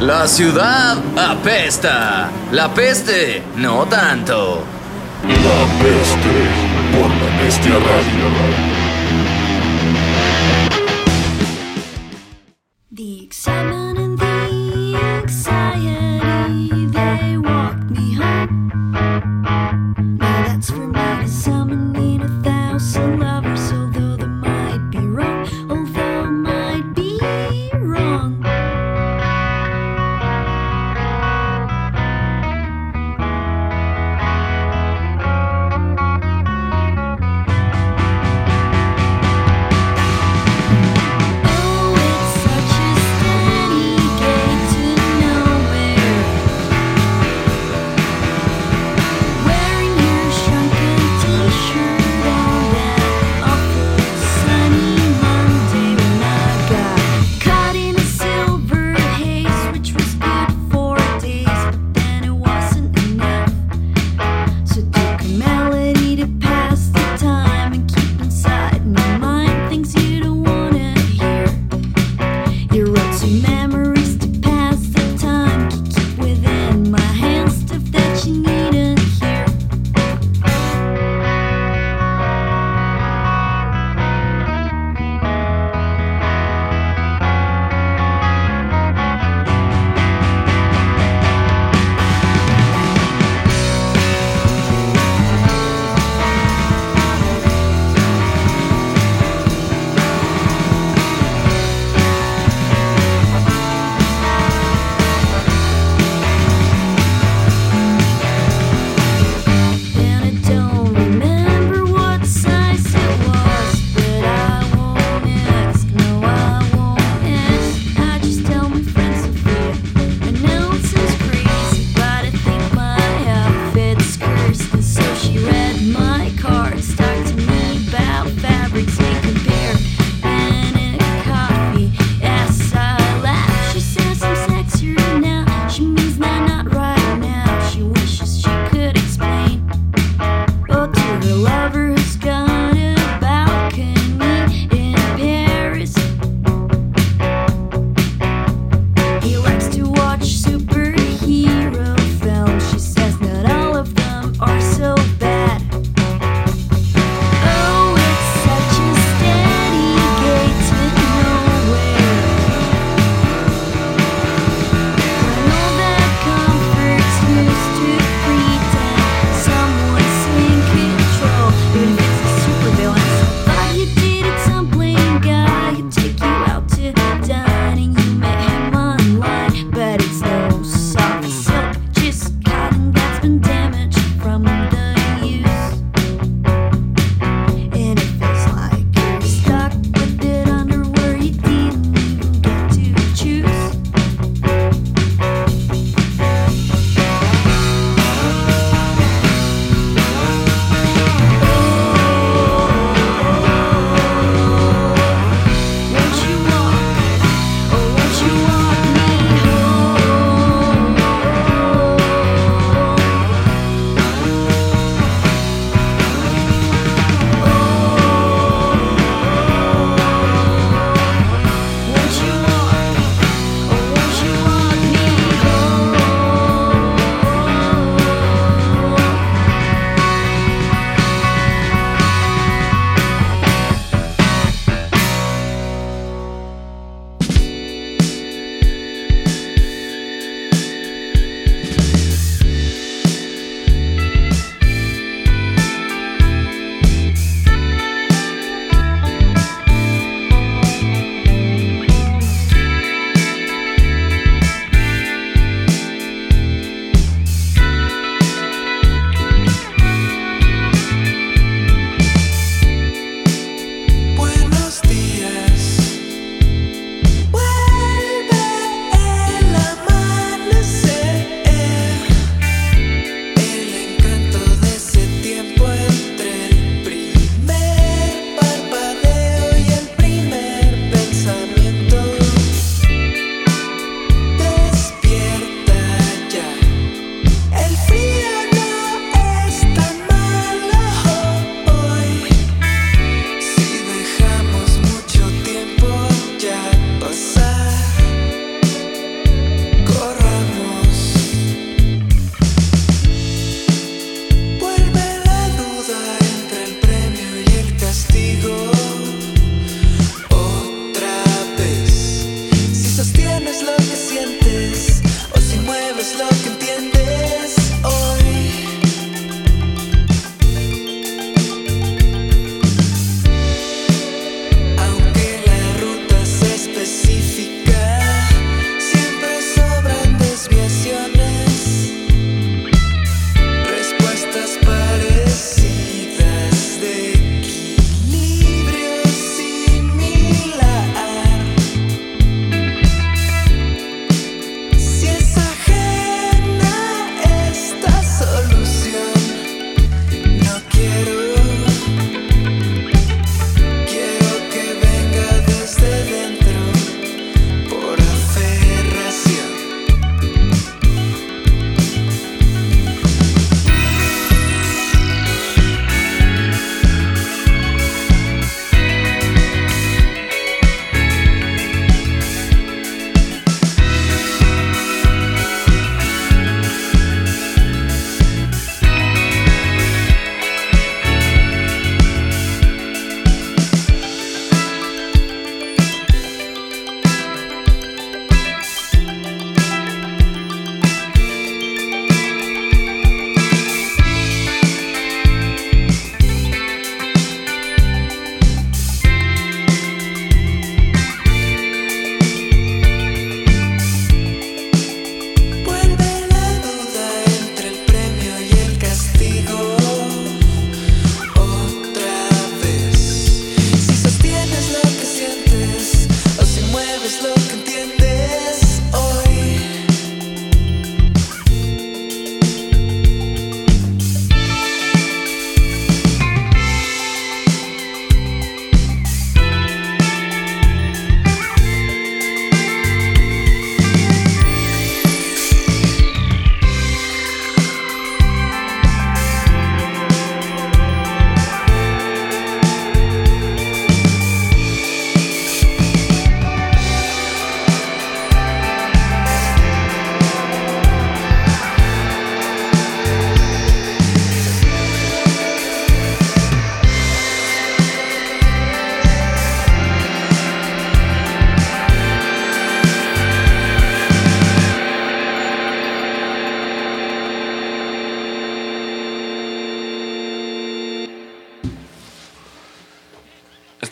La ciudad apesta. La peste, no tanto. La peste por la bestia radio. The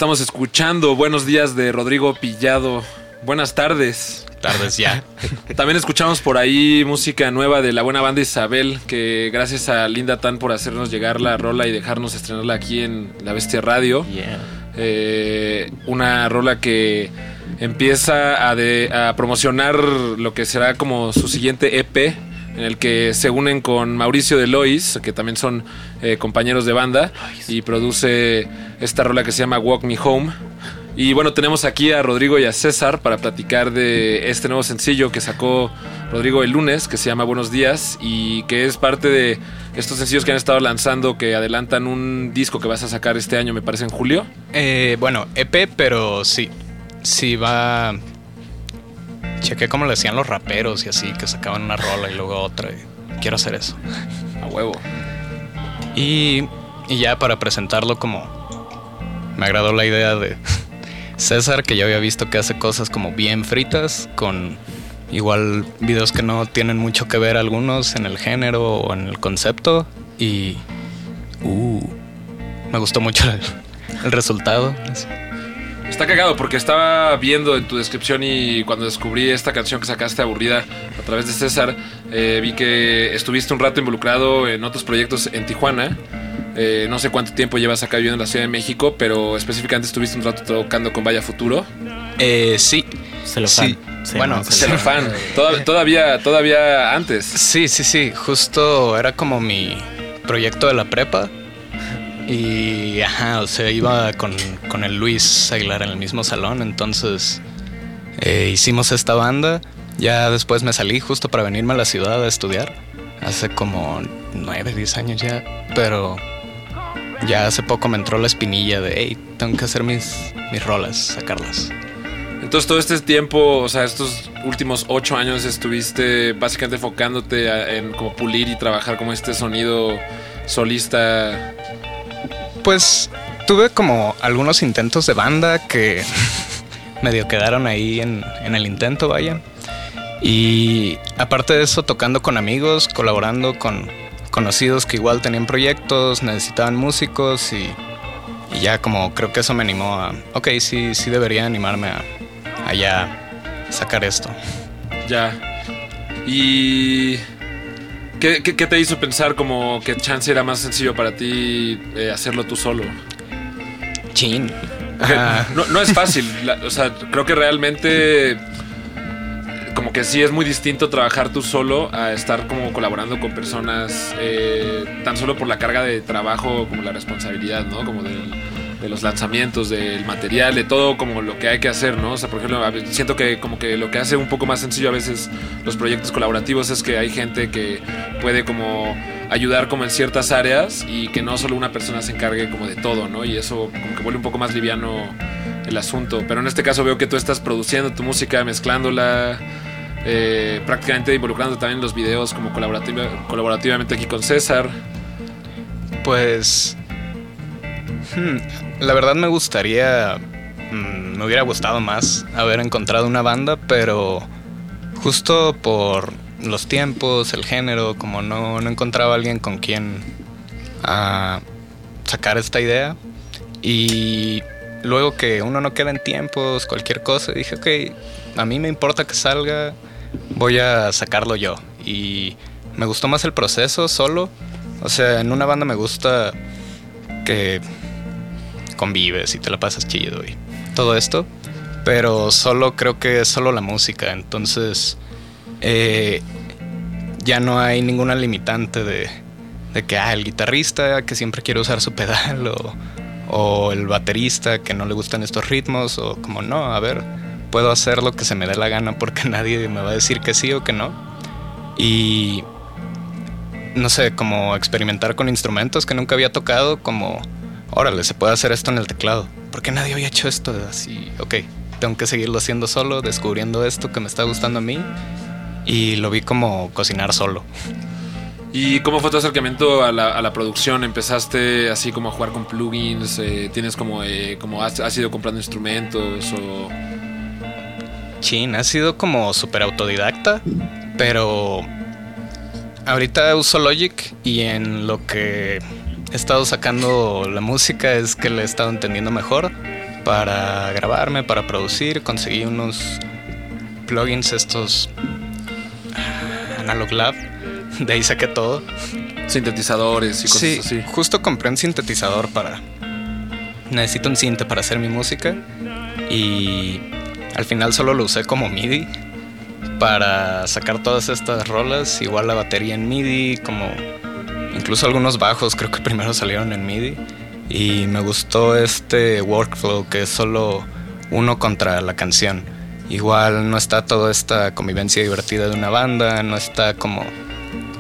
estamos escuchando Buenos días de Rodrigo Pillado. Buenas tardes. Tardes ya. También escuchamos por ahí música nueva de la buena banda Isabel, que gracias a Linda Tan por hacernos llegar la rola y dejarnos estrenarla aquí en La Bestia Radio. Eh, una rola que empieza a, de- a promocionar lo que será como su siguiente EP, en el que se unen con Mauricio de Lois, que también son eh, compañeros de banda, y produce esta rola que se llama Walk Me Home. Y bueno, tenemos aquí a Rodrigo y a César para platicar de este nuevo sencillo que sacó Rodrigo el lunes, que se llama Buenos Días, y que es parte de estos sencillos que han estado lanzando, que adelantan un disco que vas a sacar este año, me parece en julio. Eh, bueno, EP, pero sí. Sí va. Chequé cómo le hacían los raperos y así, que sacaban una rola y luego otra. y quiero hacer eso. A huevo. Y, y ya para presentarlo como... Me agradó la idea de César, que ya había visto que hace cosas como bien fritas, con igual videos que no tienen mucho que ver algunos en el género o en el concepto. Y... Uh, me gustó mucho el, el resultado. Está cagado porque estaba viendo en tu descripción y cuando descubrí esta canción que sacaste aburrida a través de César, eh, vi que estuviste un rato involucrado en otros proyectos en Tijuana. Eh, no sé cuánto tiempo llevas acá viviendo en la Ciudad de México, pero específicamente estuviste un rato tocando con Vaya Futuro. Eh, sí. Celofán. Sí, Se bueno, Celofán. fan. Toda- todavía, todavía antes. Sí, sí, sí. Justo era como mi proyecto de la prepa. Y, ajá, o sea, iba con, con el Luis Aguilar en el mismo salón. Entonces, eh, hicimos esta banda. Ya después me salí justo para venirme a la ciudad a estudiar. Hace como nueve, diez años ya. Pero ya hace poco me entró la espinilla de, hey, tengo que hacer mis, mis rolas, sacarlas. Entonces todo este tiempo, o sea, estos últimos ocho años estuviste básicamente enfocándote a- en como pulir y trabajar como este sonido solista. Pues tuve como algunos intentos de banda que medio quedaron ahí en, en el intento, vaya. Y aparte de eso, tocando con amigos, colaborando con conocidos que igual tenían proyectos, necesitaban músicos y, y ya como creo que eso me animó a, ok, sí, sí debería animarme a, a ya sacar esto. Ya. Y... ¿qué, qué, qué te hizo pensar como que chance era más sencillo para ti eh, hacerlo tú solo? Chin. Ajá. no, no es fácil. la- o sea, creo que realmente como que sí es muy distinto trabajar tú solo a estar como colaborando con personas eh, tan solo por la carga de trabajo como la responsabilidad, ¿no? Como del- de los lanzamientos, del material, de todo como lo que hay que hacer, ¿no? O sea, por ejemplo, siento que como que lo que hace un poco más sencillo a veces los proyectos colaborativos es que hay gente que puede como ayudar como en ciertas áreas y que no solo una persona se encargue como de todo, ¿no? Y eso como que vuelve un poco más liviano el asunto. Pero en este caso veo que tú estás produciendo tu música, mezclándola, eh, prácticamente involucrando también los videos como colaborativa- colaborativamente aquí con César. Pues. hmm, la verdad me gustaría. mm, me hubiera gustado más haber encontrado una banda, pero justo por los tiempos, el género, como no, no encontraba alguien con quien ah, sacar esta idea. Y luego que uno no queda en tiempos, cualquier cosa, dije, ok, a mí me importa que salga, voy a sacarlo yo. Y me gustó más el proceso solo. O sea, en una banda me gusta que convives y te la pasas chido y todo esto. Pero solo creo que es solo la música. Entonces, eh, ya no hay ninguna limitante de, de que, ah, el guitarrista que siempre quiere usar su pedal o, o el baterista que no le gustan estos ritmos o como no, a ver, puedo hacer lo que se me dé la gana porque nadie me va a decir que sí o que no. Y no sé, como experimentar con instrumentos que nunca había tocado, como, órale, se puede hacer esto en el teclado. ¿Por qué nadie había hecho esto? Así, ok, tengo que seguirlo haciendo solo, descubriendo esto que me está gustando a mí. Y lo vi como cocinar solo. ¿Y cómo fue tu acercamiento a la, a la producción? ¿Empezaste así como a jugar con plugins? Eh, ¿Tienes como, eh, como has, has ido comprando instrumentos? O... Chin, ha sido como súper autodidacta, pero ahorita uso Logic y en lo que he estado sacando la música es que la he estado entendiendo mejor para grabarme, para producir. Conseguí unos plugins estos ah, Analog Lab. De ahí saqué todo. Sintetizadores y cosas Sí, así. justo compré un sintetizador para... Necesito un sinte para hacer mi música. Y al final solo lo usé como MIDI para sacar todas estas rolas. Igual la batería en MIDI, como incluso algunos bajos creo que primero salieron en MIDI. Y me gustó este workflow que es solo uno contra la canción. Igual no está toda esta convivencia divertida de una banda, no está como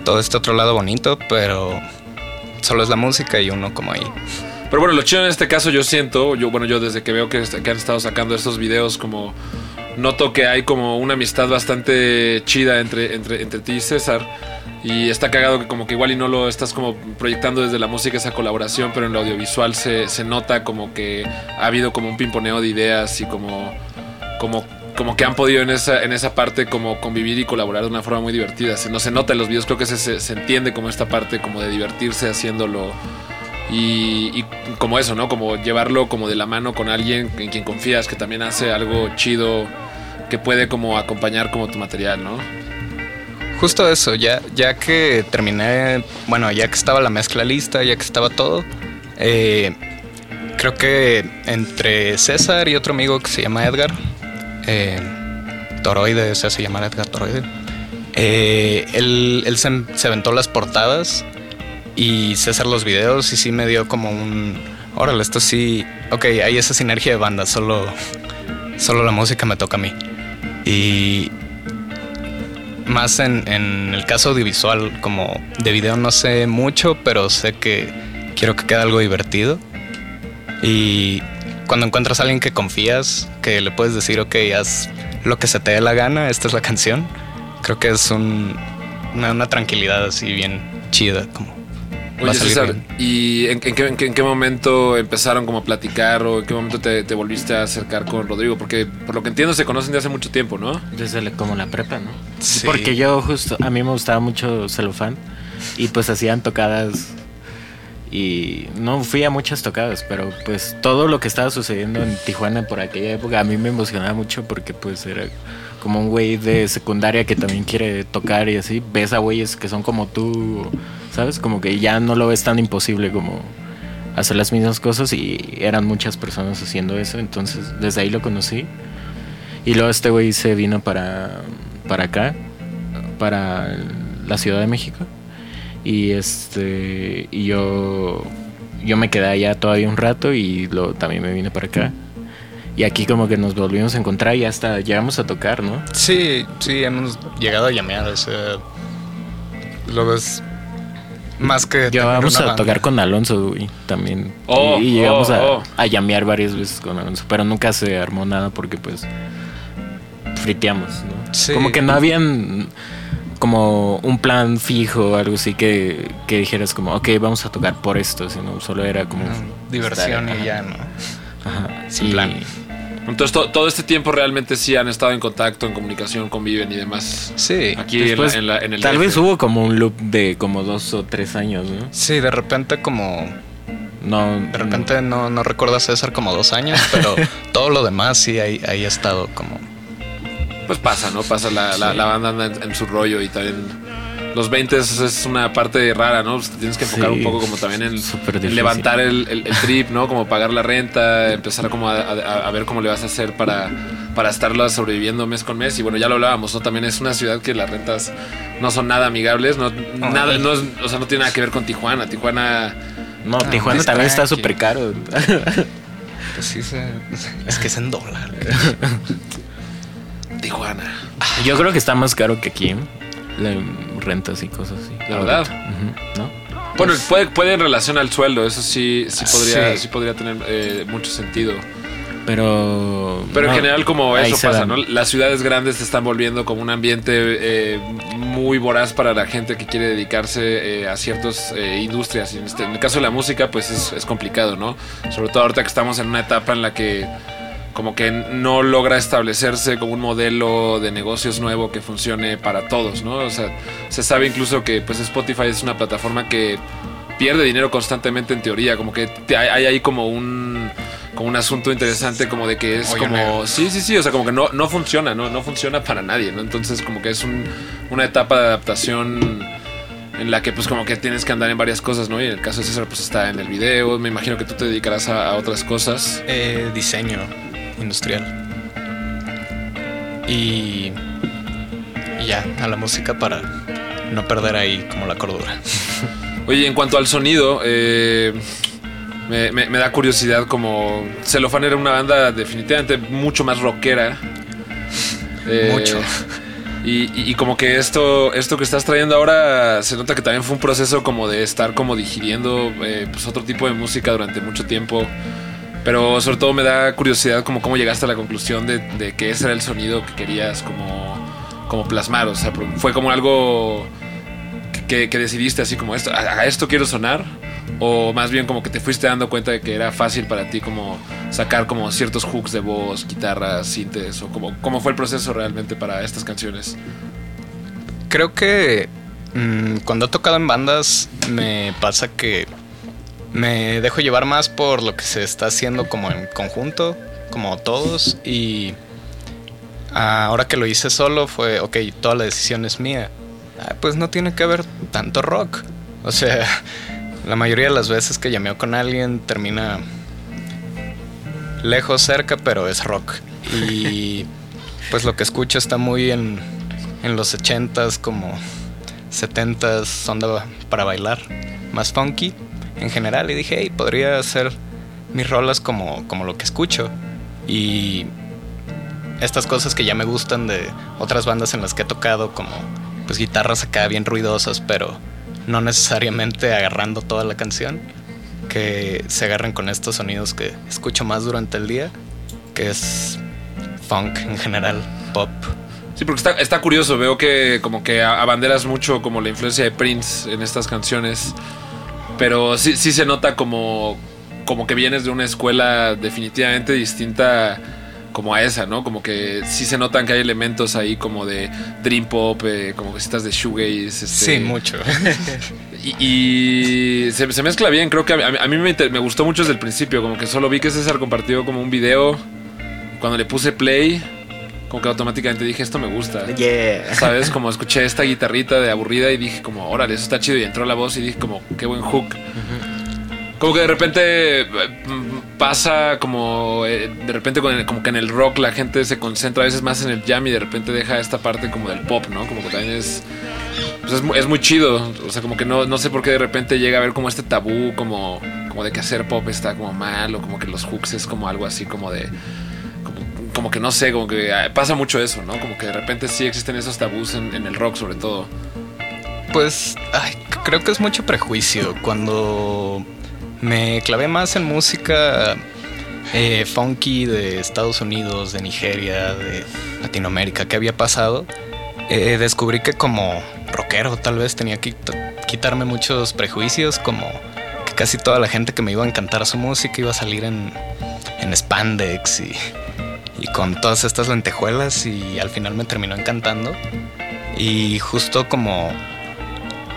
todo este otro lado bonito, pero solo es la música y uno como ahí. Pero bueno, lo chido en este caso yo siento, yo bueno, yo desde que veo que, que han estado sacando estos videos como noto que hay como una amistad bastante chida entre, entre, entre ti y César. Y está cagado que como que igual y no lo estás como proyectando desde la música esa colaboración, pero en lo audiovisual se, se nota como que ha habido como un pimponeo de ideas y como, como, como que han podido en esa, en esa parte como convivir y colaborar de una forma muy divertida. Se, no se nota en los videos, creo que se, se, se entiende como esta parte como de divertirse haciéndolo y, y como eso, ¿no? Como llevarlo como de la mano con alguien en quien confías que también hace algo chido que puede como acompañar como tu material, ¿no? Justo eso, ya, ya que terminé, bueno, ya que estaba la mezcla lista, ya que estaba todo, eh, creo que entre César y otro amigo que se llama Edgar, eh, Toroide, se hace llamar Edgar Toroide, eh, él, él se, se aventó las portadas y César los videos y sí me dio como un, órale, esto sí, ok, hay esa sinergia de banda, solo, solo la música me toca a mí. Y más en, en el caso audiovisual, como de video no sé mucho, pero sé que quiero que quede algo divertido. Y cuando encuentras a alguien que confías, que le puedes decir, ok, haz lo que se te dé la gana, esta es la canción, creo que es un- una, una tranquilidad así bien chida, como Oye, César, bien. ¿y en, en qué, en qué- en qué momento empezaron como a platicar o en qué momento te, te volviste a acercar con Rodrigo? Porque por lo que entiendo se conocen de hace mucho tiempo, ¿no? Desde la- como la prepa, ¿no? Sí. Porque yo justo, a mí me gustaba mucho celofán y pues hacían tocadas y no fui a muchas tocadas, pero pues todo lo que estaba sucediendo en Tijuana por aquella época a mí me emocionaba mucho porque pues era como un güey de secundaria que también quiere tocar y así, ves a güeyes que son como tú, ¿sabes? Como que ya no lo ves tan imposible como hacer las mismas cosas y eran muchas personas haciendo eso, entonces desde ahí lo conocí. Y luego este güey se vino para, para acá, para la Ciudad de México. Y este y yo yo me quedé allá todavía un rato y luego también me vine para acá. Y aquí como que nos volvimos a encontrar y hasta llegamos a tocar, ¿no? Sí, sí, hemos llegado a llamear, o sea, lo ves más que... una a banda. tocar con Alonso, güey, también. Oh, y, y llegamos oh, a, oh. a llamear varias veces con Alonso, pero nunca se armó nada porque pues friteamos, ¿no? Sí. Como que no habían como un plan fijo o algo así que, que dijeras como, ok, vamos a tocar por esto, sino solo era como... Diversión estar- y ya, ¿no? Ajá, Sin y- plan. Entonces to- todo este tiempo realmente sí han estado en contacto, en comunicación, conviven y demás. Sí. Aquí en, la- en la- en el tal DF. vez hubo como un loop de como dos o tres años, ¿no? Sí, de repente como... No, De repente no, no recuerdo a César como dos años, pero todo lo demás sí ahí, ahí ha estado como... Pues pasa, ¿no? Pasa, la, la- la banda anda en, en su rollo y también... Los 20 es, es una parte rara, ¿no? Pues te tienes que enfocar Sí, un poco como también en, levantar el, el- el trip, ¿no? Como pagar la renta, empezar como a, a- a ver cómo le vas a hacer para, para estarla sobreviviendo mes con mes. Y bueno, ya lo hablábamos, ¿no? También es una ciudad que las rentas no son nada amigables, no, nada, no es- o sea, no tiene nada que ver con Tijuana. Tijuana... No, Ah, Tijuana también está súper caro. Pues sí, se- es que es en dólar. Tijuana. Yo creo que está más caro que aquí. Rentas y cosas así. ¿La verdad? ¿No? Bueno, puede, puede en relación al sueldo, eso sí, sí podría, Sí. sí podría tener eh, mucho sentido. Pero. Pero en general como eso pasa. ¿no? Las ciudades grandes se están volviendo como un ambiente eh, muy voraz para la gente que quiere dedicarse eh, a ciertas eh, industrias. En, este- en el caso de la música, pues es, es complicado, ¿no? Sobre todo ahorita que estamos en una etapa en la que como que no logra establecerse como un modelo de negocios nuevo que funcione para todos, ¿no? O sea, se sabe incluso que pues Spotify es una plataforma que pierde dinero constantemente en teoría, como que hay, ahí como un como un asunto interesante como de que es como negro. sí sí sí o sea como que no, no funciona no no funciona para nadie no entonces como que es un- una etapa de adaptación en la que pues como que tienes que andar en varias cosas no y en el caso de César pues está en el video. Me imagino que tú te dedicarás a, a otras cosas. Eh, diseño industrial. Y, y ya, a la música para no perder ahí como la cordura. Oye, en cuanto al sonido, eh, me, me- me da curiosidad como Celofán era una banda definitivamente mucho más rockera. Eh, Mucho. Y, y- y como que esto, esto que estás trayendo ahora se nota que también fue un proceso como de estar como digiriendo eh, pues otro tipo de música durante mucho tiempo. Pero sobre todo me da curiosidad como cómo llegaste a la conclusión de, que ese era el sonido que querías como, como plasmar. O sea, fue como algo que, que decidiste así como esto, a, a esto quiero sonar. O más bien como que te fuiste dando cuenta de que era fácil para ti como sacar como ciertos hooks de voz, guitarras, sintes, o como cómo fue el proceso realmente para estas canciones. Creo que mm, cuando he tocado en bandas me pasa que me dejo llevar más por lo que se está haciendo como en conjunto, como todos. Y ahora que lo hice solo fue, ok, toda la decisión es mía. Ah, pues no tiene que haber tanto rock. O sea, la mayoría de las veces que llameo con alguien termina lejos, cerca, pero es rock. Y pues lo que escucho está muy en, en los 80s, como 70s, onda para bailar, más funky en general. Y dije, hey, podría hacer mis rolas como, como lo que escucho. Y estas cosas que ya me gustan de otras bandas en las que he tocado, como pues guitarras acá bien ruidosas, pero no necesariamente agarrando toda la canción, que se agarren con estos sonidos que escucho más durante el día, que es funk en general, pop. Sí, porque está, está curioso, veo que como que abanderas mucho como la influencia de Prince en estas canciones, pero sí, sí se nota como, como que vienes de una escuela definitivamente distinta como a esa, ¿no? Como que sí se notan que hay elementos ahí como de dream pop, eh, como cositas de shoegaze. este, Sí, mucho. Y, y se, se mezcla bien, creo que a, mí- a mí me, inter- me gustó mucho desde el principio, como que solo vi que César compartió como un video, cuando le puse play, como que automáticamente dije, esto me gusta. Yeah. ¿Sabes? Como escuché esta guitarrita de aburrida y dije como, órale, eso está chido. Y entró la voz y dije como, qué buen hook. Como que de repente mm, pasa como, eh, de repente con el- como que en el rock la gente se concentra a veces más en el jam y de repente deja esta parte como del pop, ¿no? Como que también es, pues es, mu- es muy chido. O sea, como que no, no sé por qué de repente llega a ver como este tabú, como, como de que hacer pop está como mal o como que los hooks es como algo así como de como, que no sé, como que ah, pasa mucho eso, ¿no? Como que de repente sí existen esos tabús en, el rock sobre todo. Pues ay, creo que es mucho prejuicio. Cuando me clavé más en música eh, funky de Estados Unidos, de Nigeria, de Latinoamérica, ¿qué había pasado? Eh, descubrí que como rockero tal vez tenía que quit- quitarme muchos prejuicios, como que casi toda la gente que me iba a encantar su música iba a salir en, en spandex y, y con todas estas lentejuelas y al final me terminó encantando. Y justo como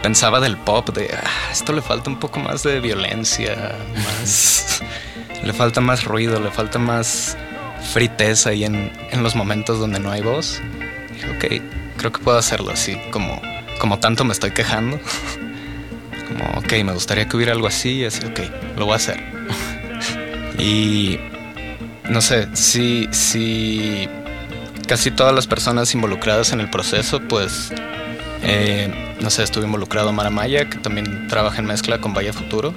pensaba del pop, de "Ah, esto le falta un poco más de violencia, más. le falta más ruido, le falta más friteza ahí en, en los momentos donde no hay voz. Dije, ok, creo que puedo hacerlo así, como, como tanto me estoy quejando. Como, ok, me gustaría que hubiera algo así, y así, ok, lo voy a hacer. y no sé, sí, sí. Casi todas las personas involucradas en el proceso, pues eh, no sé, estuve involucrado Mara Maya, que también trabaja en mezcla con Vaya Futuro.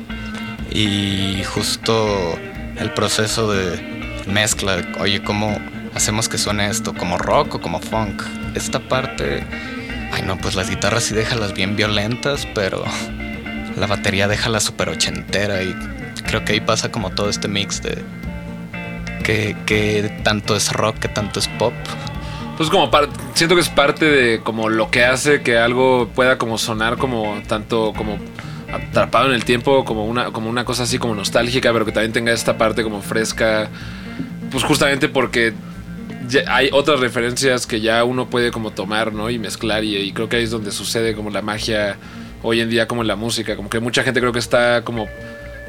Y justo el proceso de mezcla, oye, ¿cómo hacemos que suene esto? ¿Como rock o como funk? Esta parte, ay no, pues las guitarras sí déjalas bien violentas, pero la batería déjala súper ochentera y creo que ahí pasa como todo este mix de que, tanto es rock, que tanto es pop. Pues como siento que es parte de como lo que hace que algo pueda como sonar como tanto como atrapado en el tiempo, como una, como una cosa así como nostálgica, pero que también tenga esta parte como fresca. Pues justamente porque hay otras referencias que ya uno puede como tomar, ¿no? Y mezclar y, y creo que ahí es donde sucede como la magia hoy en día como en la música, como que mucha gente creo que está como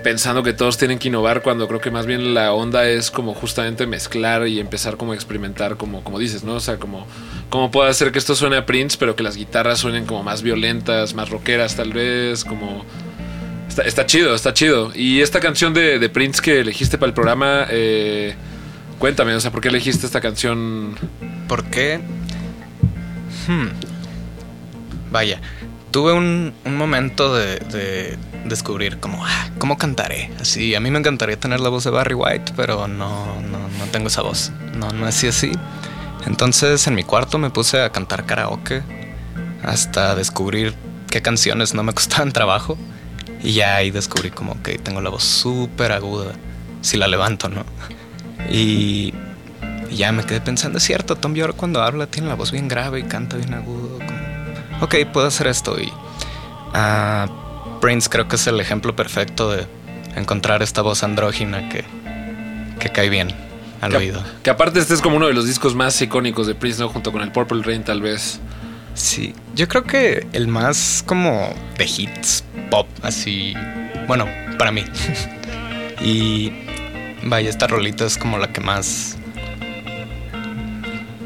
pensando que todos tienen que innovar cuando creo que más bien la onda es como justamente mezclar y empezar como a experimentar como, como dices, ¿no? O sea, como cómo puedo hacer que esto suene a Prince, pero que las guitarras suenen como más violentas, más rockeras tal vez, como... Está, chido, está chido. Y esta canción de, Prince que elegiste para el programa, eh, cuéntame, o sea, ¿por qué elegiste esta canción? ¿Por qué? Hmm. Vaya, tuve un, un momento de descubrir como, ah, ¿cómo cantaré? Así, a mí me encantaría tener la voz de Barry White, pero no, no, no tengo esa voz. No, no así así. Entonces en mi cuarto me puse a cantar karaoke hasta descubrir qué canciones no me costaban trabajo. Y ya ahí descubrí como que tengo la voz súper aguda si la levanto, ¿no? Y, ya me quedé pensando, es cierto, Tom York cuando habla tiene la voz bien grave y canta bien agudo. como, ok, puedo hacer esto. Y ah, Prince creo que es el ejemplo perfecto de encontrar esta voz andrógina que, que cae bien al Que, oído. que aparte este es como uno de los discos más icónicos de Prince, ¿no? Junto con el Purple Rain tal vez. Sí, yo creo que el más como de hits pop, así, bueno, para mí. y vaya, esta rolita es como la que más,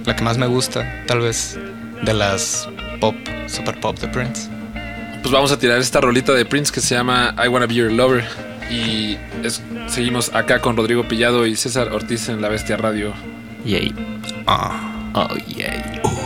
la que más me gusta, tal vez, de las pop, super pop de Prince. Pues vamos a tirar esta rolita de Prince que se llama I Wanna Be Your Lover. Y es- seguimos acá con Rodrigo Pillado y César Ortiz en La Bestia Radio. Yay. Ah. Oh, yay. I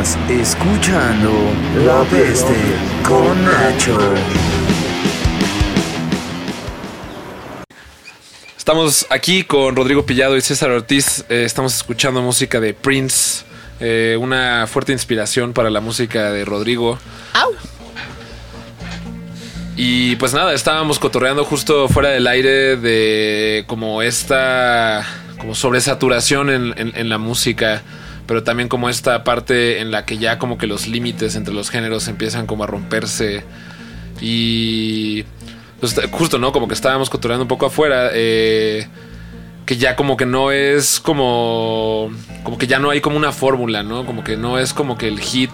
Estás escuchando La Peste con Nacho. Estamos aquí con Rodrigo Pillado y César Ortiz. Eh, estamos escuchando música de Prince. eh, una fuerte inspiración para la música de Rodrigo. Y pues nada, estábamos cotorreando justo fuera del aire de como esta como sobresaturación en, en- en la música, pero también como esta parte en la que ya como que los límites entre los géneros empiezan como a romperse y pues, justo, ¿no? Como que estábamos cotorreando un poco afuera, eh, que ya como que no es como, como que ya no hay como una fórmula, ¿no? Como que no es como que el hit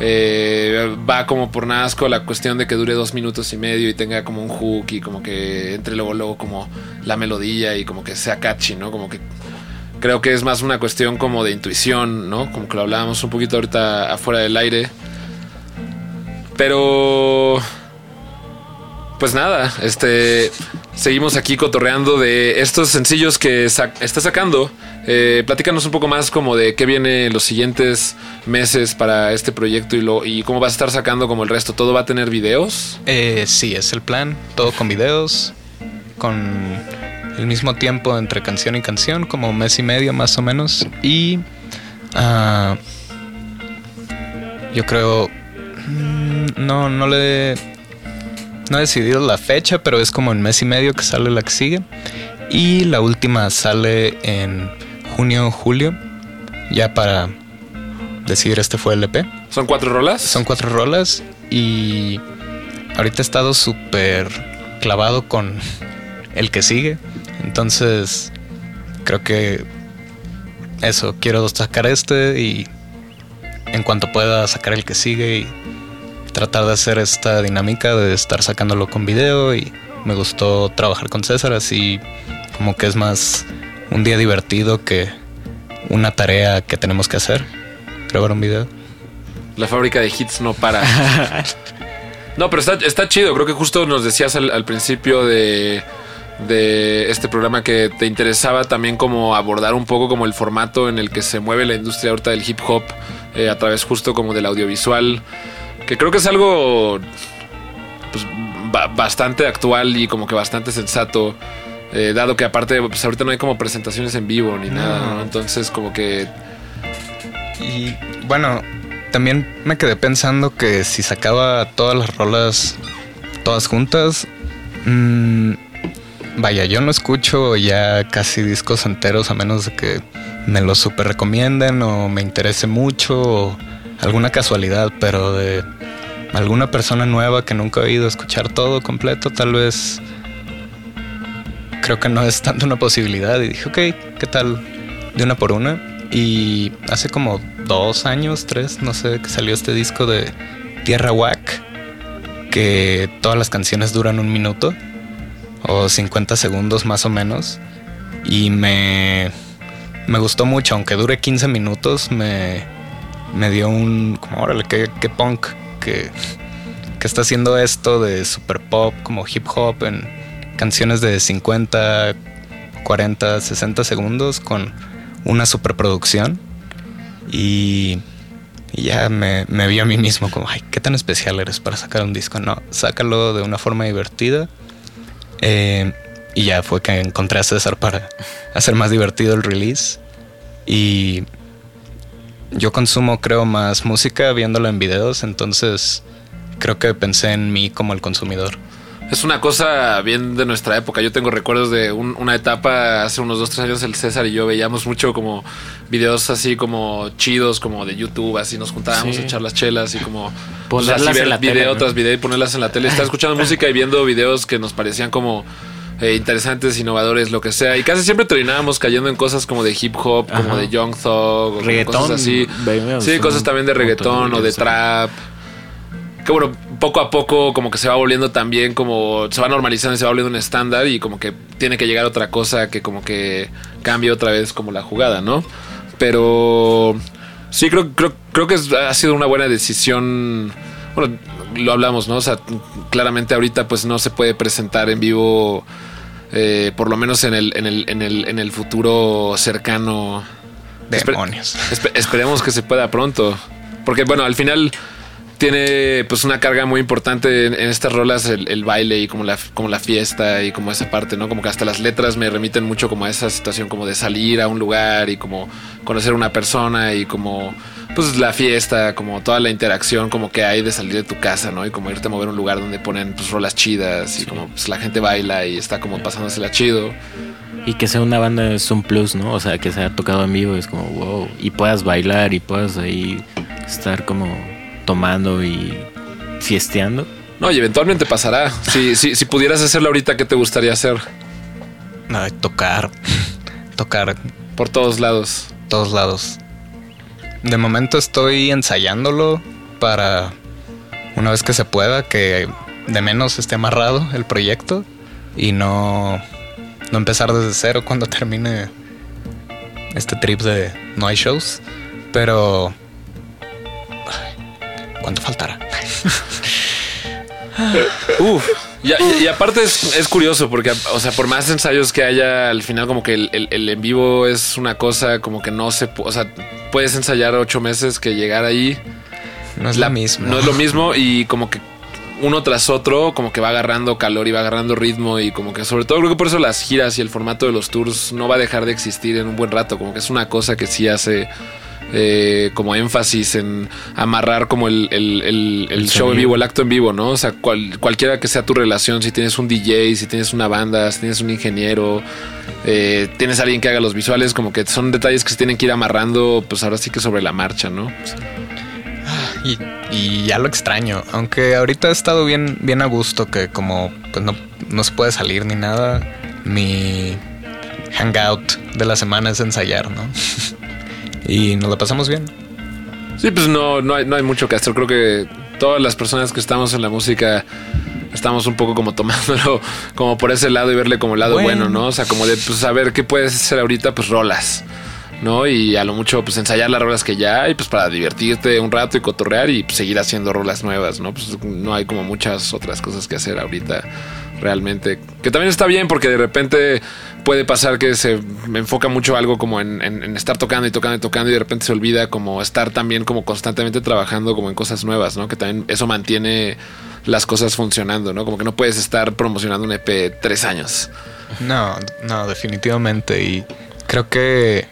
eh, va como por Nazco la cuestión de que dure dos minutos y medio y tenga como un hook y como que entre luego luego como la melodía y como que sea catchy, ¿no? Como que creo que es más una cuestión como de intuición, ¿no? Como que lo hablábamos un poquito ahorita afuera del aire. Pero pues nada, este seguimos aquí cotorreando de estos sencillos que está sacando. Eh, platícanos un poco más como de qué viene los siguientes meses para este proyecto y, y cómo vas a estar sacando como el resto. ¿Todo va a tener videos? Eh, sí, es el plan. Todo con videos, con el mismo tiempo entre canción y canción, como un mes y medio más o menos. Y ah, yo creo, mm, no, no le, no he decidido la fecha, pero es como en mes y medio que sale la que sigue. Y la última sale en junio o julio, ya para decidir este fue el EP. ¿Son cuatro rolas? Son cuatro rolas y ahorita he estado súper clavado con el que sigue. Entonces, creo que eso, quiero sacar este y en cuanto pueda sacar el que sigue y tratar de hacer esta dinámica de estar sacándolo con video y me gustó trabajar con César así como que es más un día divertido que una tarea que tenemos que hacer, grabar un video. La fábrica de hits no para. no, pero está, está chido. Creo que justo nos decías al, al principio de, de este programa que te interesaba también como abordar un poco como el formato en el que se mueve la industria ahorita del hip hop eh, a través justo como del audiovisual. Que creo que es algo pues, ba- bastante actual y como que bastante sensato. eh, dado que aparte pues ahorita no hay como presentaciones en vivo ni nada, ¿no? Entonces como que Y bueno, también me quedé pensando que si sacaba todas las rolas todas juntas, mm, vaya, yo no escucho ya casi discos enteros a menos de que me los super recomienden o me interese mucho o alguna casualidad, pero de alguna persona nueva que nunca he oído escuchar todo completo, tal vez creo que no es tanto una posibilidad y dije, ok, ¿qué tal? De una por una. Y hace como dos años, tres, no sé, que salió este disco de Tierra Whack, que todas las canciones duran un minuto o 50 segundos más o menos. Y me, me gustó mucho, aunque dure 15 minutos, me, me dio un, como, órale, qué, qué punk, que, que está haciendo esto de super pop, como hip hop, en canciones de 50, 40, 60 segundos con una superproducción. Y, y ya me, me vi a mí mismo como, ay, qué tan especial eres para sacar un disco. No, sácalo de una forma divertida. Eh, y ya fue que encontré a César para hacer más divertido el release. Y yo consumo, creo, más música viéndola en videos, entonces creo que pensé en mí como el consumidor. Es una cosa bien de nuestra época. Yo tengo recuerdos de un- una etapa hace unos dos, tres años. El César y yo veíamos mucho como videos así como chidos, como de YouTube. Así nos juntábamos Sí. a echar las chelas y como pues, Ponerlas así en la video tele, tras video y ponerlas en la tele. Estar escuchando música y viendo videos que nos parecían como eh, interesantes, innovadores, lo que sea. Y casi siempre terminábamos cayendo en cosas como de hip hop, como de Young Thug, Reggaetón, cosas así. Sí, cosas también de reggaetón o de trap que bueno, poco a poco como que se va volviendo también como se va normalizando y se va volviendo un estándar y como que tiene que llegar otra cosa que como que cambie otra vez como la jugada, ¿no? Pero sí creo creo creo que ha sido una buena decisión. Bueno, lo hablamos, ¿no? O sea, claramente ahorita pues no se puede presentar en vivo eh, por lo menos en el, en el, en el, en el futuro cercano Demonios. espe- esperemos que se pueda pronto. Porque, bueno, al final tiene pues una carga muy importante en, en estas rolas el, el baile y como la, como la fiesta y como esa parte, ¿no? Como que hasta las letras me remiten mucho como a esa situación como de salir a un lugar y como conocer a una persona y como pues la fiesta, como toda la interacción como que hay de salir de tu casa, ¿no? Y como irte a mover a un lugar donde ponen pues rolas chidas y como pues la gente baila y está como pasándosela chido. Y que sea una banda es un plus, ¿no? O sea, que se haya tocado en vivo es como wow. Y puedas bailar y puedas ahí estar como tomando y fiesteando. No, y eventualmente pasará. Si, si, si pudieras hacerlo ahorita, ¿qué te gustaría hacer? Ay, tocar. tocar Por todos lados. todos lados. De momento estoy ensayándolo para una vez que se pueda, que de menos esté amarrado el proyecto y no, no empezar desde cero cuando termine este trip de no hay shows. Pero... ¿Cuánto faltará? Uf. Y, y- y aparte es, es curioso porque, o sea, por más ensayos que haya, al final como que el, el- el en vivo es una cosa como que no se... O sea, puedes ensayar ocho meses que llegar ahí. No es la- lo mismo. No es lo mismo y como que uno tras otro como que va agarrando calor y va agarrando ritmo y como que sobre todo creo que por eso las giras y el formato de los tours no va a dejar de existir en un buen rato, como que es una cosa que sí hace eh, como énfasis en amarrar como el, el- el- el El show en vivo, el acto en vivo, ¿no? O sea, cual- cualquiera que sea tu relación, si tienes un DJ, si tienes una banda, si tienes un ingeniero, eh, tienes alguien que haga los visuales, como que son detalles que se tienen que ir amarrando, pues ahora sí que sobre la marcha, ¿no? Y, y ya lo extraño. Aunque ahorita he estado bien, bien a gusto que como pues no, no se puede salir ni nada. Mi hangout de la semana es ensayar, ¿no? y nos lo pasamos bien. Sí, pues no, no, hay, no hay mucho que hacer. Creo que todas las personas que estamos en la música estamos un poco como tomándolo como por ese lado y verle como el lado bueno, Bueno. ¿no? O sea, como de pues saber qué puedes hacer ahorita, pues rolas. ¿no? Y a lo mucho, pues ensayar las rolas que ya hay, pues para divertirte un rato y cotorrear y pues, seguir haciendo rolas nuevas, ¿no? Pues no hay como muchas otras cosas que hacer ahorita realmente. Que también está bien porque de repente puede pasar que se enfoca mucho algo como en, estar tocando y tocando y tocando y de repente se olvida como estar también como constantemente trabajando como en cosas nuevas, ¿no? Que también eso mantiene las cosas funcionando, ¿no? Como que no puedes estar promocionando un EP tres años. No, no, definitivamente. Y creo que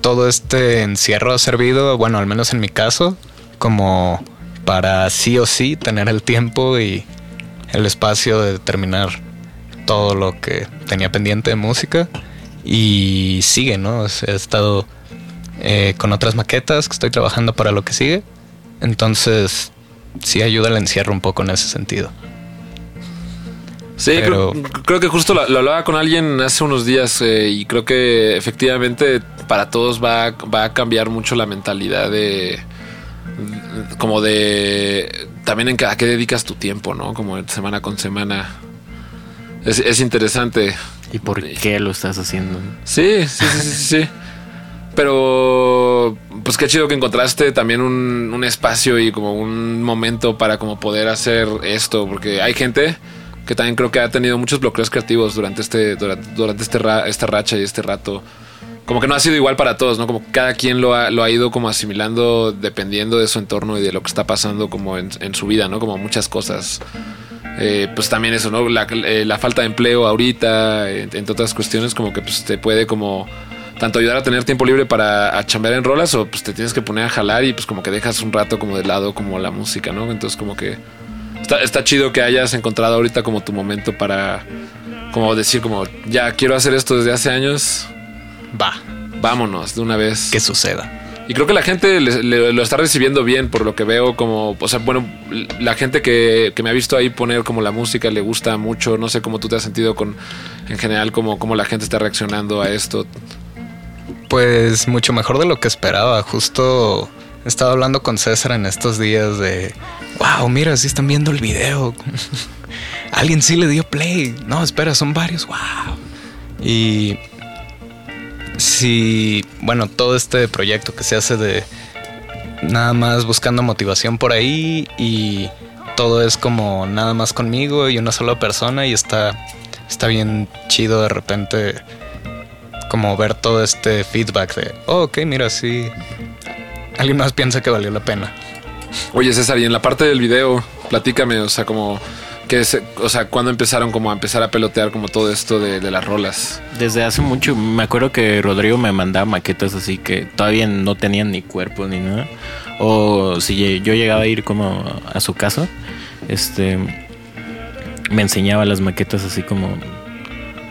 todo este encierro ha servido, bueno, al menos en mi caso, como para sí o sí tener el tiempo y el espacio de terminar todo lo que tenía pendiente de música. Y sigue, ¿no? O sea, he estado eh, con otras maquetas que estoy trabajando para lo que sigue. Entonces, sí ayuda el encierro un poco en ese sentido. Sí, Pero- creo, creo que justo lo, lo hablaba con alguien hace unos días eh, y creo que efectivamente para todos va, va a cambiar mucho la mentalidad de como de también en que- a qué dedicas tu tiempo, ¿no? Como semana con semana. Es, es interesante. ¿Y por qué lo estás haciendo? Sí, sí, sí, sí. Pero, pues qué chido que encontraste también un, un espacio y como un momento para como poder hacer esto, porque hay gente que también creo que ha tenido muchos bloqueos creativos durante este, durante, durante este ra- esta racha y este rato. Como que no ha sido igual para todos, ¿no? Como cada quien lo ha, lo ha ido como asimilando dependiendo de su entorno y de lo que está pasando como en, en su vida, ¿no? Como muchas cosas. Eh, pues también eso, ¿no? La, eh, la falta de empleo ahorita, entre otras cuestiones, como que pues te puede como tanto ayudar a tener tiempo libre para a chambear en rolas o pues te tienes que poner a jalar y pues como que dejas un rato como de lado como la música, ¿no? Entonces como que está, está chido que hayas encontrado ahorita como tu momento para como decir como ya quiero hacer esto desde hace años, Va, vámonos de una vez. que suceda. Y creo que la gente le- lo está recibiendo bien por lo que veo como, o sea, bueno, la gente que, que me ha visto ahí poner como la música le gusta mucho, no sé cómo tú te has sentido con, en general, como, cómo la gente está reaccionando a esto. Pues mucho mejor de lo que esperaba. Justo estaba hablando con César en estos días de, wow, mira, sí están viendo el video. Alguien sí le dio play. No, espera, son varios. Wow. Y sí, bueno, todo este proyecto que se hace de nada más buscando motivación por ahí y todo es como nada más conmigo y una sola persona y está está bien chido de repente como ver todo este feedback de, oh, ok, mira, sí. Alguien más piensa que valió la pena. Oye, César, y en la parte del video, platícame, o sea, como que se- o sea, cuando empezaron como a empezar a pelotear como todo esto de, de las rolas. Desde hace mucho, me acuerdo que Rodrigo me mandaba maquetas así que todavía no tenían ni cuerpo ni nada. O si yo llegaba a ir como a su casa, este me enseñaba las maquetas así como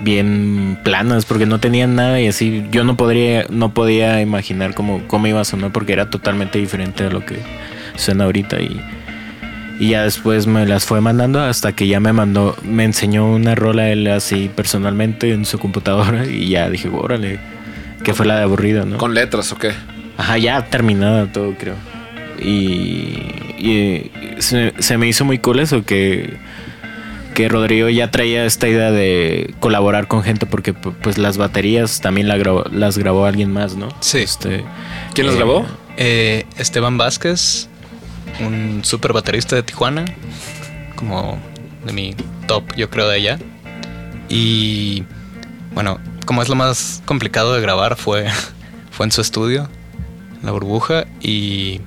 bien planas porque no tenían nada y así yo no podría no podía imaginar cómo, cómo iba a sonar porque era totalmente diferente a lo que suena ahorita y, y ya después me las fue mandando hasta que ya me mandó, me enseñó una rola él así personalmente en su computadora y ya dije, órale, que fue la de aburrida, ¿no? ¿Con letras o qué? Ajá, ya terminada todo, creo. Y, y se, se me hizo muy cool eso, que, que Rodrigo ya traía esta idea de colaborar con gente, porque pu- pues las baterías también la grabó- las grabó alguien más, ¿no? Sí. Este, ¿Quién las eh, grabó? Eh, Esteban Vázquez, un super baterista de Tijuana, como de mi top, yo creo, de allá. Y bueno, como es lo más complicado de grabar, fue, fue en su estudio, la burbuja, y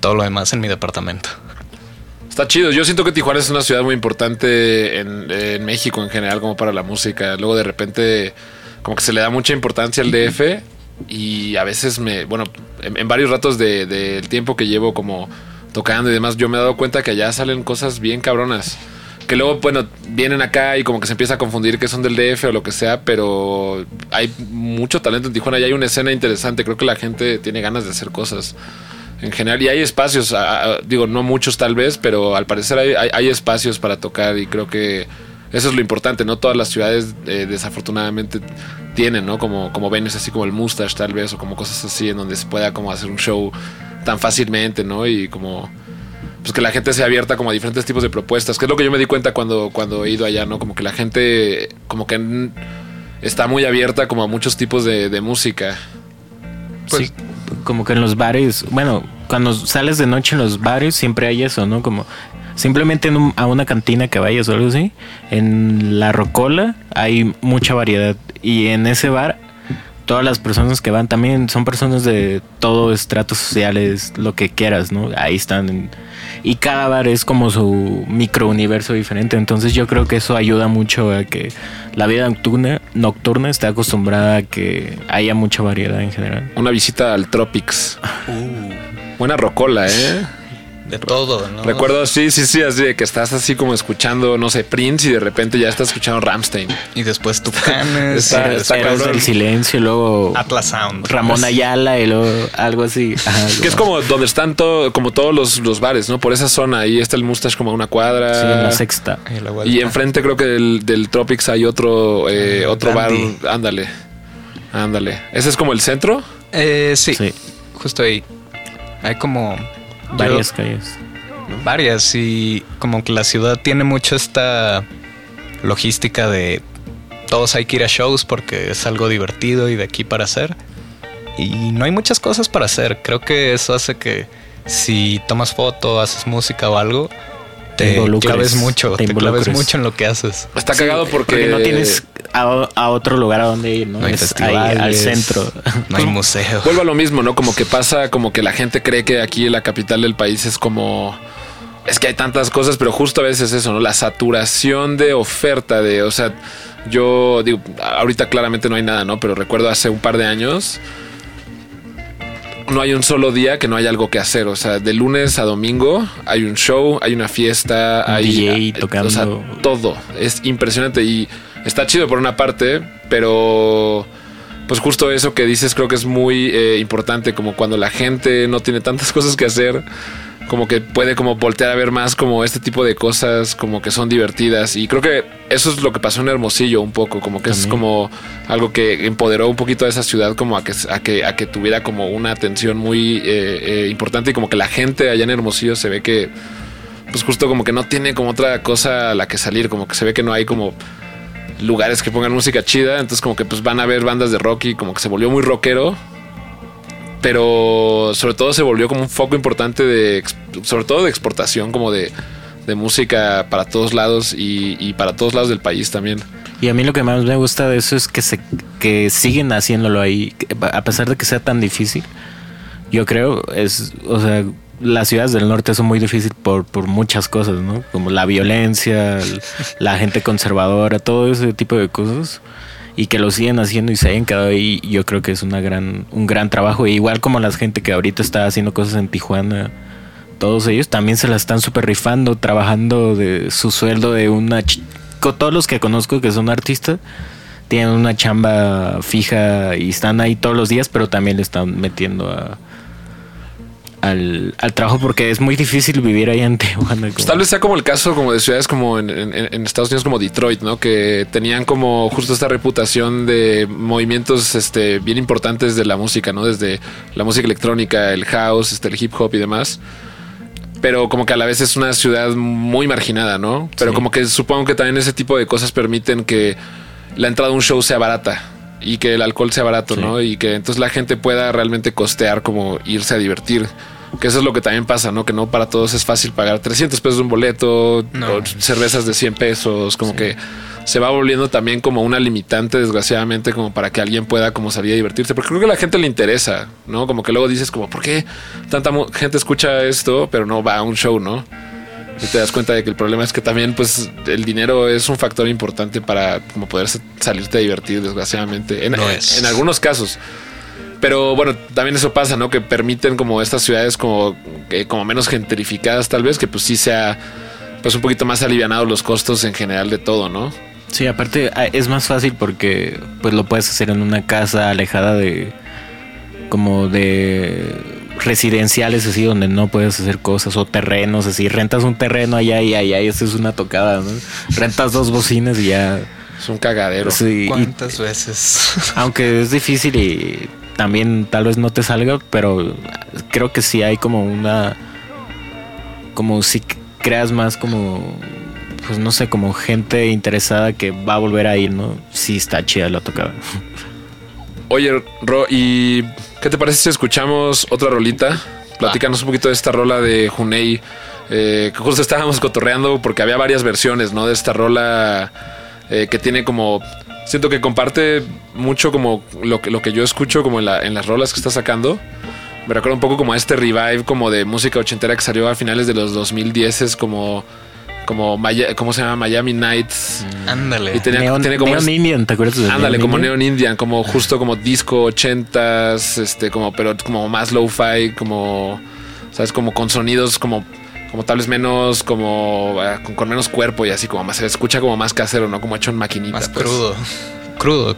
todo lo demás en mi departamento. Está chido. Yo siento que Tijuana es una ciudad muy importante en, en México en general, como para la música. Luego de repente, como que se le da mucha importancia al DF. Y a veces me, bueno, en, varios ratos de- del tiempo que llevo como tocando y demás, yo me he dado cuenta que allá salen cosas bien cabronas. Que luego, bueno, vienen acá y como que se empieza a confundir que son del DF o lo que sea, pero hay mucho talento en Tijuana y hay una escena interesante. Creo que la gente tiene ganas de hacer cosas en general. Y hay espacios, digo, no muchos tal vez, pero al parecer hay- hay espacios para tocar y creo que eso es lo importante, ¿no? Todas las ciudades eh, desafortunadamente tienen, ¿no? Como, como venues así como el Mustache tal vez o como cosas así en donde se pueda como hacer un show tan fácilmente, ¿no? Y como pues que la gente sea abierta como a diferentes tipos de propuestas, que es lo que yo me di cuenta cuando, cuando he ido allá, ¿no? Como que la gente como que está muy abierta como a muchos tipos de, de música. Pues- sí, como que en los bares, bueno, cuando sales de noche en los bares siempre hay eso, ¿no? Como simplemente en un- a una cantina que vayas o algo así, en la Rocola hay mucha variedad y en ese bar todas las personas que van también son personas de todo estratos sociales, lo que quieras, ¿no? Ahí están. en- y cada bar es como su micro universo diferente. Entonces yo creo que eso ayuda mucho a que la vida nocturna, nocturna esté acostumbrada a que haya mucha variedad en general. Una visita al Tropics. Buena rocola, ¿eh? De todo, ¿no? Recuerdo, sí, sí, sí, así de que estás así como escuchando, no sé, Prince y de repente ya estás escuchando Ramstein. Y después Tucanes, Está- está del silencio, y luego Atlas Sound. Ramón Ayala y luego algo así. Ajá, Que es como donde están todo, como todos los, los bares, ¿no? Por esa zona, ahí está el Mustache como a una cuadra. Sí, en la sexta. Y, la vuelta. Y enfrente creo que del, del Tropics hay otro, eh, Ah, otro Dandy. bar. Ándale. Ándale. ¿Ese es como el centro? Eh, sí, Sí, justo ahí. Hay como varias calles. varias y como que la ciudad tiene mucho esta logística de todos hay que ir a shows porque es algo divertido y de aquí para hacer. Y no hay muchas cosas para hacer. Creo que eso hace que si tomas foto, haces música o algo, Te te, involucres, claves mucho, te te, claves mucho en lo que haces. Está cagado porque, Porque no tienes a, a otro lugar a donde ir, ¿no? No hay Es ahí, al centro. No hay museo. Vuelvo a lo mismo, ¿no? Como que pasa, como que la gente cree que aquí en la capital del país es como. Es que hay tantas cosas, pero justo a veces eso, ¿no? La saturación de oferta de. O sea, yo digo, ahorita claramente no hay nada, ¿no? Pero recuerdo hace un par de años. No hay un solo día que no haya algo que hacer. O sea, de lunes a domingo hay un show, hay una fiesta, Un hay. DJ tocando. O sea, todo. Es impresionante y está chido por una parte, pero pues justo eso que dices creo que es muy eh, importante, como cuando la gente no tiene tantas cosas que hacer, como que puede como voltear a ver más como este tipo de cosas como que son divertidas. Y creo que eso es lo que pasó en Hermosillo un poco, como que es como algo que empoderó un poquito a esa ciudad como a que, a que, a que tuviera como una atención muy eh, eh, importante y como que la gente allá en Hermosillo se ve que pues justo como que no tiene como otra cosa a la que salir, como que se ve que no hay como lugares que pongan música chida, entonces como que pues van a ver bandas de rock y como que se volvió muy rockero, pero sobre todo se volvió como un foco importante de, sobre todo de exportación, como de, de música para todos lados y, y para todos lados del país también. Y a mí lo que más me gusta de eso es que se que siguen haciéndolo ahí, a pesar de que sea tan difícil. Yo creo es, o sea, las ciudades del norte son muy difíciles por, por muchas cosas, ¿no? Como la violencia, la gente conservadora, todo ese tipo de cosas. Y que lo siguen haciendo y se hayan quedado ahí, yo creo que es una gran, un gran trabajo. E igual como la gente que ahorita está haciendo cosas en Tijuana, todos ellos también se la están súper rifando, trabajando de su sueldo de una... todos los que conozco que son artistas, tienen una chamba fija y están ahí todos los días, pero también le están metiendo a, al, al trabajo porque es muy difícil vivir ahí en Tijuana. Pues tal vez sea como el caso como de ciudades como en, en- en Estados Unidos como Detroit, ¿no? Que tenían como justo esta reputación de movimientos este, bien importantes de la música, ¿no? Desde la música electrónica, el house, este, el hip hop y demás. Pero como que a la vez es una ciudad muy marginada, ¿no? Pero Sí. como que supongo que también ese tipo de cosas permiten que la entrada a un show sea barata y que el alcohol sea barato, Sí. ¿no? Y que entonces la gente pueda realmente costear como irse a divertir. Que eso es lo que también pasa, ¿no? Que no para todos es fácil pagar 300 pesos un boleto, No. o cervezas de 100 pesos, como que se va volviendo también como una limitante, desgraciadamente, como para que alguien pueda como salir a divertirse. Porque creo que a la gente le interesa, ¿no? Como que luego dices como, ¿por qué tanta gente escucha esto, pero no va a un show, ¿no? Y te das cuenta de que el problema es que también, pues, el dinero es un factor importante para como poder sa- salirte a divertir, desgraciadamente. En, en- es. en algunos casos. Pero bueno, también eso pasa, ¿no? Que permiten como estas ciudades como, que- como menos gentrificadas, tal vez, que pues sí sea pues un poquito más alivianados los costos en general de todo, ¿no? Sí, aparte ah, es más fácil porque pues lo puedes hacer en una casa alejada de como de residenciales así donde no puedes hacer cosas o terrenos así, rentas un terreno allá y allá y eso es una tocada, ¿no? Rentas dos bocinas y ya Es un cagadero. sí, y- ¿Cuántas veces? aunque es difícil y también tal vez no te salga, pero creo que sí hay como una como si creas más como pues no sé, como gente interesada que va a volver a ir, ¿no? Sí está chida la tocada. Oye, Ro, ¿y qué te parece si escuchamos otra rolita? Platícanos un poquito de esta rola de Junei. eh, que justo estábamos cotorreando porque había varias versiones, ¿no? De esta rola eh, que tiene como. Siento que comparte mucho como lo que, lo que yo escucho como en, la- en las rolas que está sacando. Me recuerda un poco como a este revive como de música ochentera que salió a finales de los 2010 es como como Maya- ¿cómo se llama? Miami Nights. Ándale. Y tenía, Neon, tiene como Neon Indian, ¿te acuerdas de Ándale, Neon como Indian? Neon Indian, como justo como disco ochentas, este, como, pero como más lo-fi, como, sabes, como con sonidos como, como tal vez menos, como con, con menos cuerpo y así como más se escucha como más casero, ¿no? Como hecho en maquinita. Más pues. crudo. Crudo.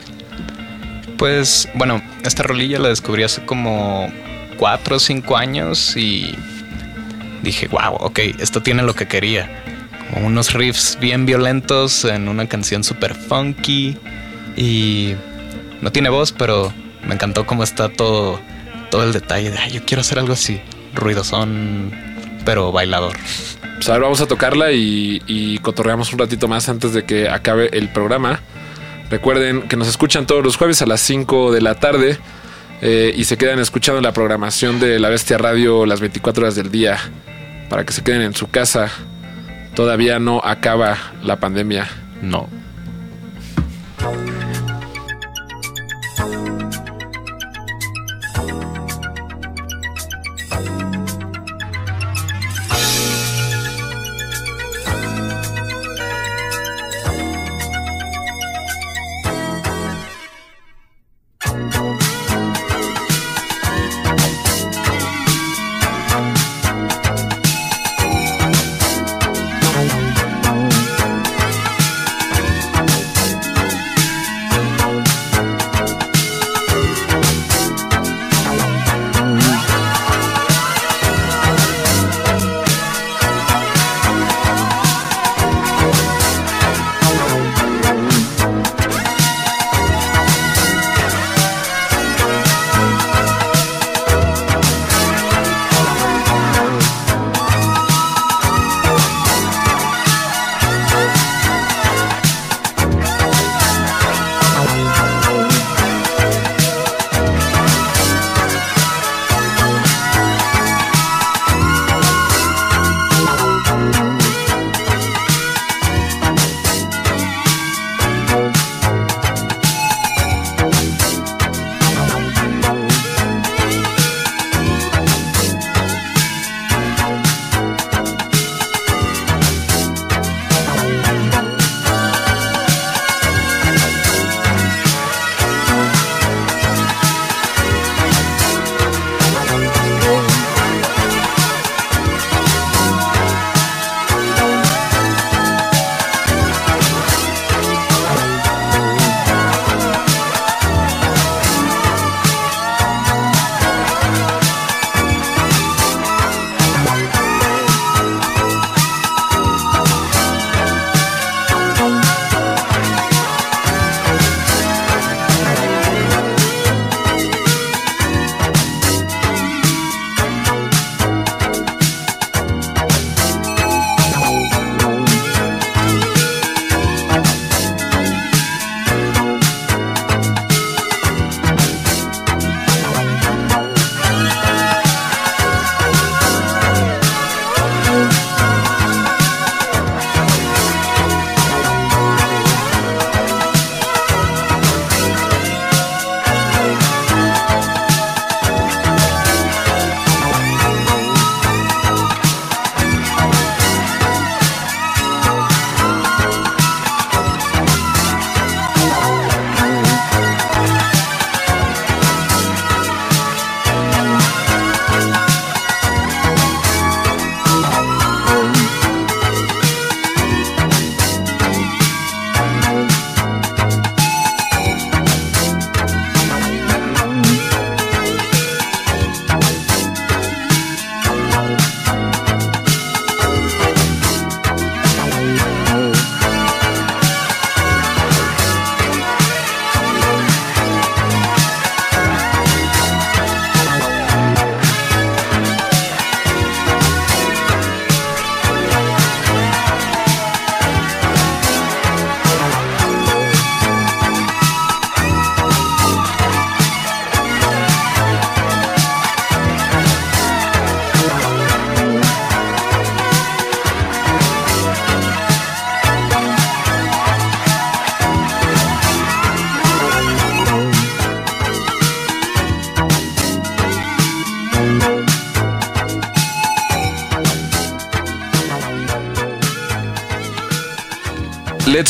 Pues bueno, esta rolilla la descubrí hace como cuatro o cinco años y dije, wow, ok, esto tiene lo que quería. Como unos riffs bien violentos en una canción super funky y no tiene voz, pero me encantó cómo está todo, todo el detalle de, "Ay, yo quiero hacer algo así, ruidosón, pero bailador. Pues ahora vamos a tocarla y, y cotorreamos un ratito más antes de que acabe el programa. Recuerden que nos escuchan todos los jueves a las 5 de la tarde eh, y se quedan escuchando la programación de La Bestia Radio las 24 horas del día para que se queden en su casa. Todavía no acaba la pandemia. No.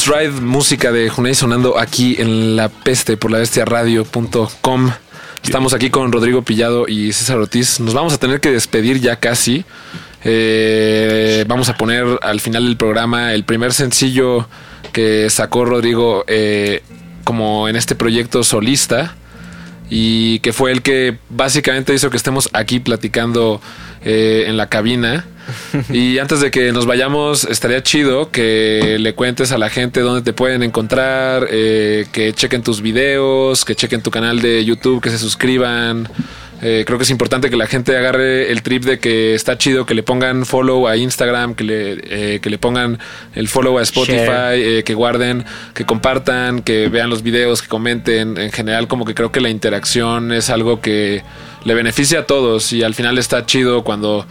Ride, música de Junei sonando aquí en la peste por la bestia radio.com. Estamos aquí con Rodrigo Pillado y César Ortiz. Nos vamos a tener que despedir ya casi. Eh, vamos a poner al final del programa el primer sencillo que sacó Rodrigo eh, como en este proyecto solista y que fue el que básicamente hizo que estemos aquí platicando eh, en la cabina. Y antes de que nos vayamos, estaría chido que le cuentes a la gente dónde te pueden encontrar, eh, que chequen tus videos, que chequen tu canal de YouTube, que se suscriban. Eh, creo que es importante que la gente agarre el trip de que está chido que le pongan follow a Instagram, que le, eh, que le pongan el follow a Spotify, eh, que guarden, que compartan, que vean los videos, que comenten. En general, como que creo que la interacción es algo que le beneficia a todos y al final está chido cuando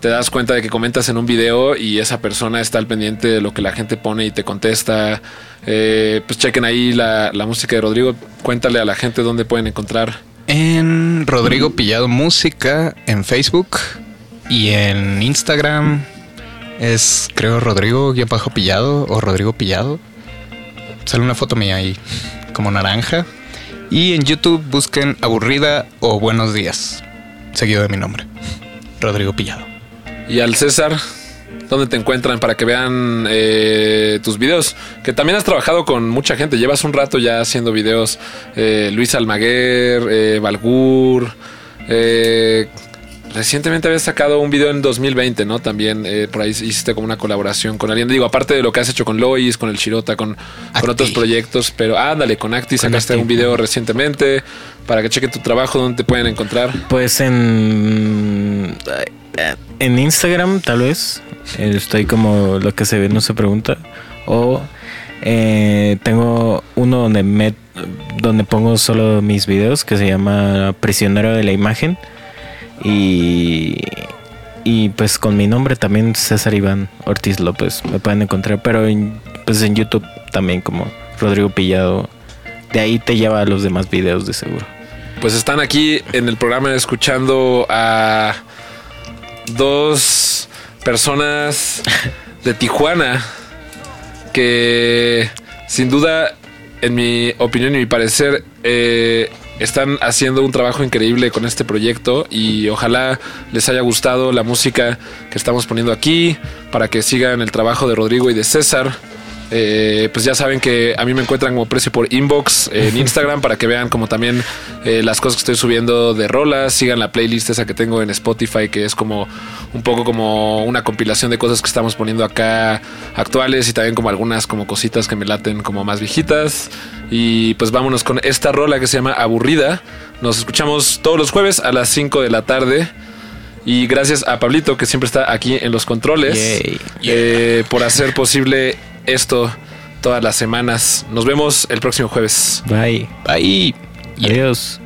te das cuenta de que comentas en un video y esa persona está al pendiente de lo que la gente pone y te contesta. Eh, pues chequen ahí la, la música de Rodrigo. Cuéntale a la gente dónde pueden encontrar. En Rodrigo Pillado Música en Facebook y en Instagram es creo Rodrigo bajo Pillado o Rodrigo Pillado. Sale una foto mía ahí como naranja. Y en YouTube busquen Aburrida o Buenos Días, seguido de mi nombre, Rodrigo Pillado. Y al César, ¿dónde te encuentran para que vean eh, tus videos? Que también has trabajado con mucha gente. Llevas un rato ya haciendo videos. Eh, Luis Almaguer, eh, Balgur. Recientemente habías sacado un video en 2020, ¿no? También eh, por ahí hiciste como una colaboración con alguien. Digo, aparte de lo que has hecho con Lois, con el Shirota, con, otros proyectos. Pero ándale, con Acti sacaste Acti. un video recientemente. Para que chequen tu trabajo, ¿dónde te pueden encontrar? Pues en. En Instagram, tal vez. Estoy como lo que se ve, no se pregunta. O eh, tengo uno donde, me, donde pongo solo mis videos que se llama Prisionero de la Imagen. Y. Y pues con mi nombre también, César Iván Ortiz López, me pueden encontrar. Pero en, pues en YouTube también, como Rodrigo Pillado. De ahí te lleva a los demás videos, de seguro. Pues están aquí en el programa escuchando a dos personas de Tijuana que sin duda, en mi opinión y mi parecer, eh, están haciendo un trabajo increíble con este proyecto y ojalá les haya gustado la música que estamos poniendo aquí para que sigan el trabajo de Rodrigo y de César. Eh, pues ya saben que a mí me encuentran como precio por inbox en Instagram para que vean como también eh, las cosas que estoy subiendo de rolas. Sigan la playlist esa que tengo en Spotify, que es como un poco como una compilación de cosas que estamos poniendo acá actuales y también como algunas como cositas que me laten como más viejitas. Y pues vámonos con esta rola que se llama Aburrida. Nos escuchamos todos los jueves a las 5 de la tarde. Y gracias a Pablito, que siempre está aquí en los controles, eh, por hacer posible esto todas las semanas. Nos vemos el próximo jueves. Bye. Bye. Adiós.